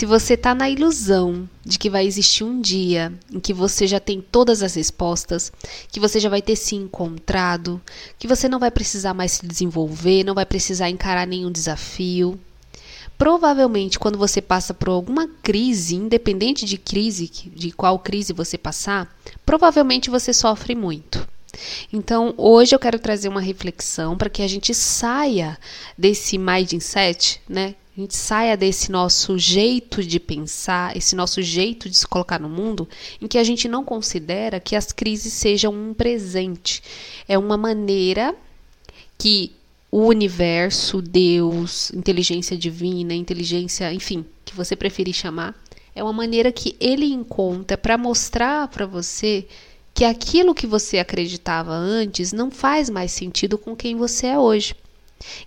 Se você está na ilusão de que vai existir um dia em que você já tem todas as respostas, que você já vai ter se encontrado, que você não vai precisar mais se desenvolver, não vai precisar encarar nenhum desafio, provavelmente quando você passa por alguma crise, independente de crise, de qual crise você passar, provavelmente você sofre muito. Então, hoje eu quero trazer uma reflexão para que a gente saia desse mindset, né? A gente saia desse nosso jeito de pensar, esse nosso jeito de se colocar no mundo, em que a gente não considera que as crises sejam um presente. É uma maneira que o universo, Deus, inteligência divina, inteligência, enfim, que você preferir chamar, é uma maneira que ele encontra para mostrar para você que aquilo que você acreditava antes não faz mais sentido com quem você é hoje.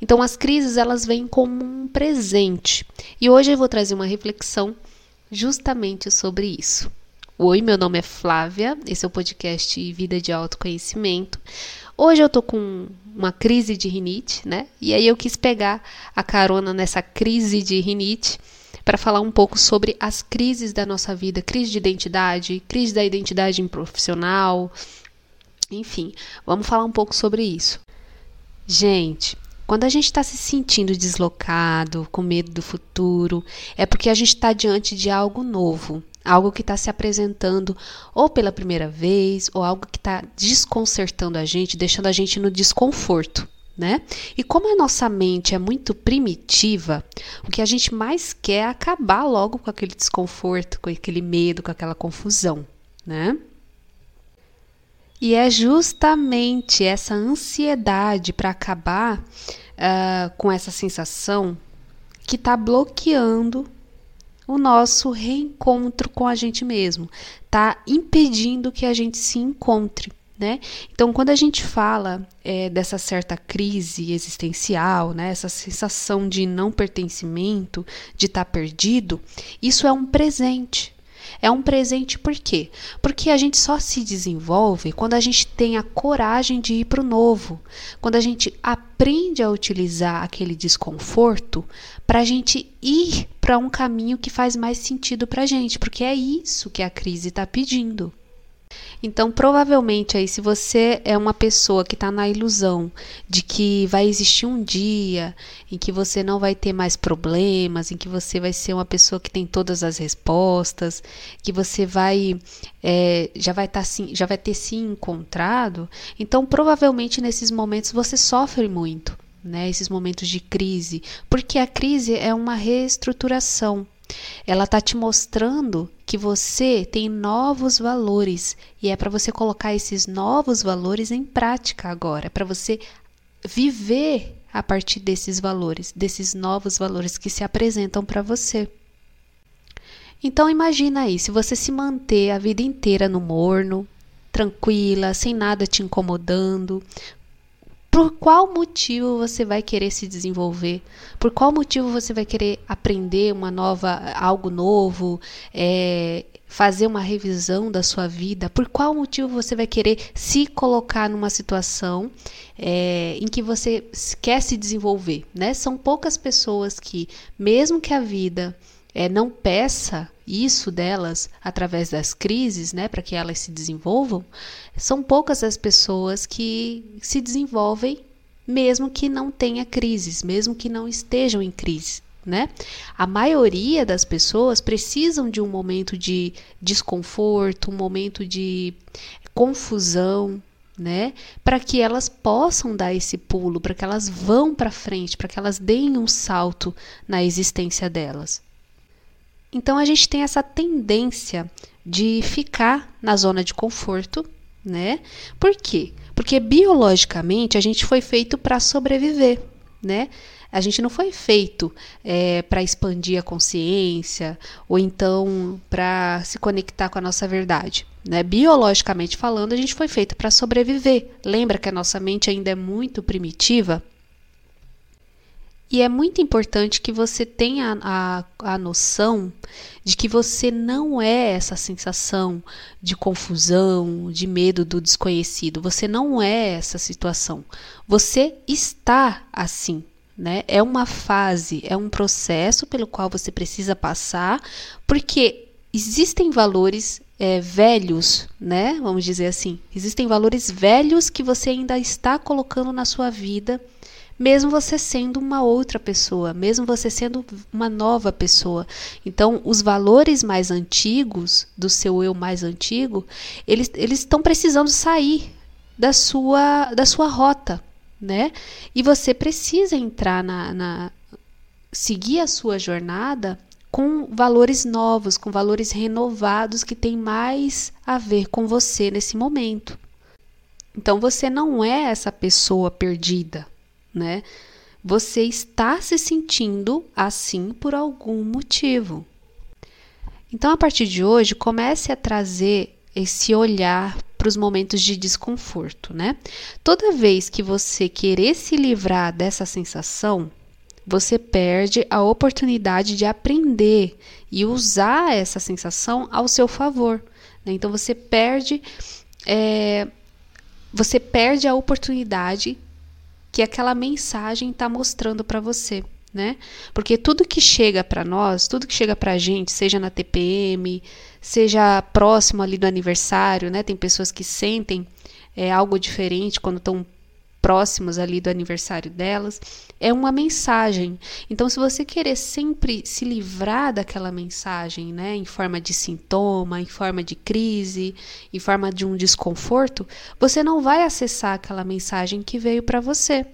Então as crises elas vêm como um presente. E hoje eu vou trazer uma reflexão justamente sobre isso. Oi, meu nome é Flávia, esse é o podcast Vida de Autoconhecimento. Hoje eu tô com uma crise de rinite, né? E aí eu quis pegar a carona nessa crise de rinite para falar um pouco sobre as crises da nossa vida, crise de identidade, crise da identidade profissional, enfim, vamos falar um pouco sobre isso. Gente, quando a gente está se sentindo deslocado, com medo do futuro, é porque a gente está diante de algo novo, algo que está se apresentando ou pela primeira vez, ou algo que está desconcertando a gente, deixando a gente no desconforto né? E como a nossa mente é muito primitiva, o que a gente mais quer é acabar logo com aquele desconforto, com aquele medo, com aquela confusão, né? E é justamente essa ansiedade para acabar uh, com essa sensação que está bloqueando o nosso reencontro com a gente mesmo, está impedindo que a gente se encontre. Né? Então, quando a gente fala é, dessa certa crise existencial, né, essa sensação de não pertencimento, de estar tá perdido, isso é um presente. É um presente por quê? Porque a gente só se desenvolve quando a gente tem a coragem de ir para o novo, quando a gente aprende a utilizar aquele desconforto para a gente ir para um caminho que faz mais sentido para a gente, porque é isso que a crise está pedindo. Então, provavelmente aí, se você é uma pessoa que está na ilusão de que vai existir um dia em que você não vai ter mais problemas, em que você vai ser uma pessoa que tem todas as respostas, que você vai é, já vai estar tá, já vai ter se encontrado, então provavelmente nesses momentos você sofre muito. Né, esses momentos de crise, porque a crise é uma reestruturação. Ela está te mostrando que você tem novos valores e é para você colocar esses novos valores em prática agora, é para você viver a partir desses valores, desses novos valores que se apresentam para você. Então imagina aí, se você se manter a vida inteira no morno, tranquila, sem nada te incomodando, por qual motivo você vai querer se desenvolver? Por qual motivo você vai querer aprender uma nova, algo novo, é, fazer uma revisão da sua vida? Por qual motivo você vai querer se colocar numa situação é, em que você quer se desenvolver? Né? São poucas pessoas que, mesmo que a vida é, não peça isso delas através das crises, né, para que elas se desenvolvam, são poucas as pessoas que se desenvolvem mesmo que não tenha crises, mesmo que não estejam em crise. Né? A maioria das pessoas precisam de um momento de desconforto, um momento de confusão, né? Para que elas possam dar esse pulo, para que elas vão para frente, para que elas deem um salto na existência delas. Então a gente tem essa tendência de ficar na zona de conforto, né? Por quê? Porque biologicamente a gente foi feito para sobreviver, né? A gente não foi feito é, para expandir a consciência ou então para se conectar com a nossa verdade. Né? Biologicamente falando, a gente foi feito para sobreviver. Lembra que a nossa mente ainda é muito primitiva? E é muito importante que você tenha a, a noção de que você não é essa sensação de confusão, de medo do desconhecido. Você não é essa situação. Você está assim. né? É uma fase, é um processo pelo qual você precisa passar, porque existem valores é, velhos, né? Vamos dizer assim, existem valores velhos que você ainda está colocando na sua vida, mesmo você sendo uma outra pessoa, mesmo você sendo uma nova pessoa. Então, os valores mais antigos do seu eu mais antigo, eles eles estão precisando sair da sua da sua rota, né? E você precisa entrar na, na seguir a sua jornada com valores novos, com valores renovados que tem mais a ver com você nesse momento. Então você não é essa pessoa perdida, né? Você está se sentindo assim por algum motivo. Então a partir de hoje comece a trazer esse olhar para os momentos de desconforto, né? Toda vez que você querer se livrar dessa sensação, você perde a oportunidade de aprender e usar essa sensação ao seu favor. Né? Então você perde, é, você perde a oportunidade que aquela mensagem está mostrando para você. Né? Porque tudo que chega para nós, tudo que chega para a gente, seja na TPM, seja próximo ali do aniversário, né? Tem pessoas que sentem é, algo diferente quando estão próximos ali do aniversário delas, é uma mensagem. Então, se você querer sempre se livrar daquela mensagem, né, em forma de sintoma, em forma de crise, em forma de um desconforto, você não vai acessar aquela mensagem que veio para você.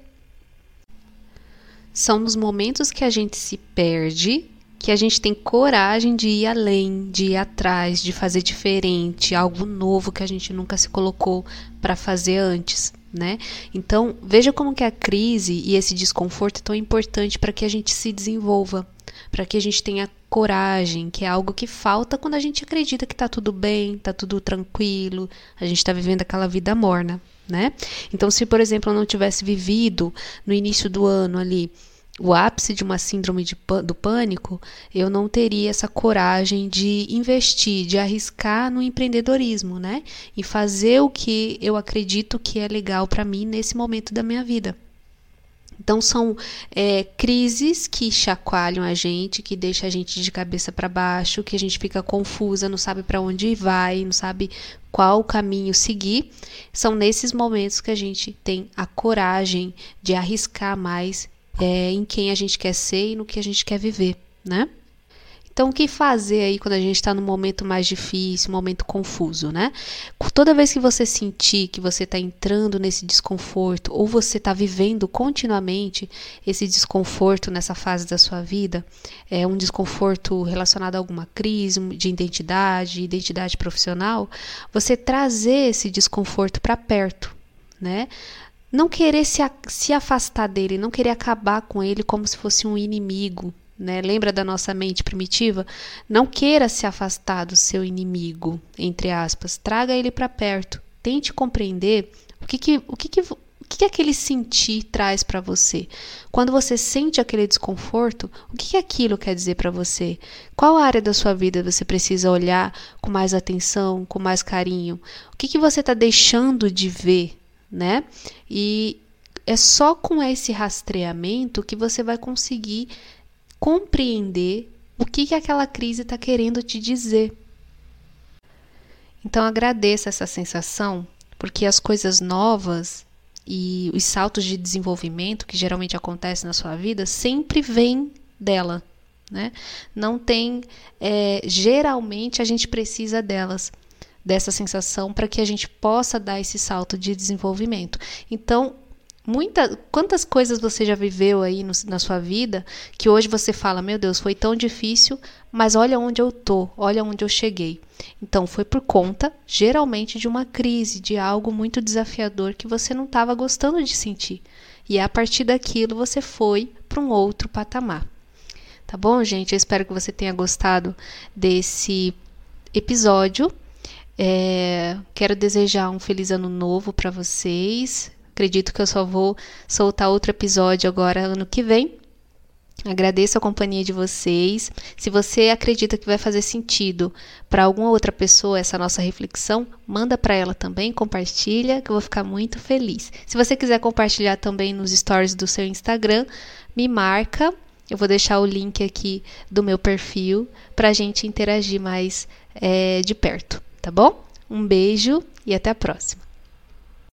São nos momentos que a gente se perde que a gente tem coragem de ir além, de ir atrás, de fazer diferente, algo novo que a gente nunca se colocou para fazer antes, né? Então, veja como que a crise e esse desconforto é tão importante para que a gente se desenvolva, para que a gente tenha coragem, que é algo que falta quando a gente acredita que está tudo bem, está tudo tranquilo, a gente está vivendo aquela vida morna, né? Então, se por exemplo eu não tivesse vivido no início do ano ali o ápice de uma síndrome de, do pânico, eu não teria essa coragem de investir, de arriscar no empreendedorismo, né? E fazer o que eu acredito que é legal para mim nesse momento da minha vida. Então são é, crises que chacoalham a gente, que deixa a gente de cabeça para baixo, que a gente fica confusa, não sabe para onde vai, não sabe qual caminho seguir. São nesses momentos que a gente tem a coragem de arriscar mais é, em quem a gente quer ser e no que a gente quer viver, né? Então, o que fazer aí quando a gente está num momento mais difícil, um momento confuso, né? Toda vez que você sentir que você está entrando nesse desconforto ou você está vivendo continuamente esse desconforto nessa fase da sua vida, é um desconforto relacionado a alguma crise de identidade, identidade profissional, você trazer esse desconforto para perto, né? Não querer se, se afastar dele, não querer acabar com ele como se fosse um inimigo. Né? Lembra da nossa mente primitiva? Não queira se afastar do seu inimigo, entre aspas. Traga ele para perto. Tente compreender o que, que, o que, que, o que, que aquele sentir traz para você. Quando você sente aquele desconforto, o que, que aquilo quer dizer para você? Qual área da sua vida você precisa olhar com mais atenção, com mais carinho? O que, que você está deixando de ver né? E é só com esse rastreamento que você vai conseguir compreender o que, que aquela crise está querendo te dizer. Então agradeça essa sensação, porque as coisas novas e os saltos de desenvolvimento que geralmente acontecem na sua vida sempre vêm dela. Né? Não tem. É, geralmente a gente precisa delas dessa sensação para que a gente possa dar esse salto de desenvolvimento. Então, muita, quantas coisas você já viveu aí no, na sua vida que hoje você fala, meu Deus, foi tão difícil, mas olha onde eu tô, olha onde eu cheguei. Então, foi por conta, geralmente, de uma crise, de algo muito desafiador que você não estava gostando de sentir. E a partir daquilo você foi para um outro patamar. Tá bom, gente? Eu espero que você tenha gostado desse episódio. É, quero desejar um feliz ano novo para vocês. Acredito que eu só vou soltar outro episódio agora ano que vem. Agradeço a companhia de vocês. Se você acredita que vai fazer sentido para alguma outra pessoa essa nossa reflexão, manda para ela também, compartilha, que eu vou ficar muito feliz. Se você quiser compartilhar também nos stories do seu Instagram, me marca. Eu vou deixar o link aqui do meu perfil para a gente interagir mais é, de perto, tá bom? Um beijo e até a próxima.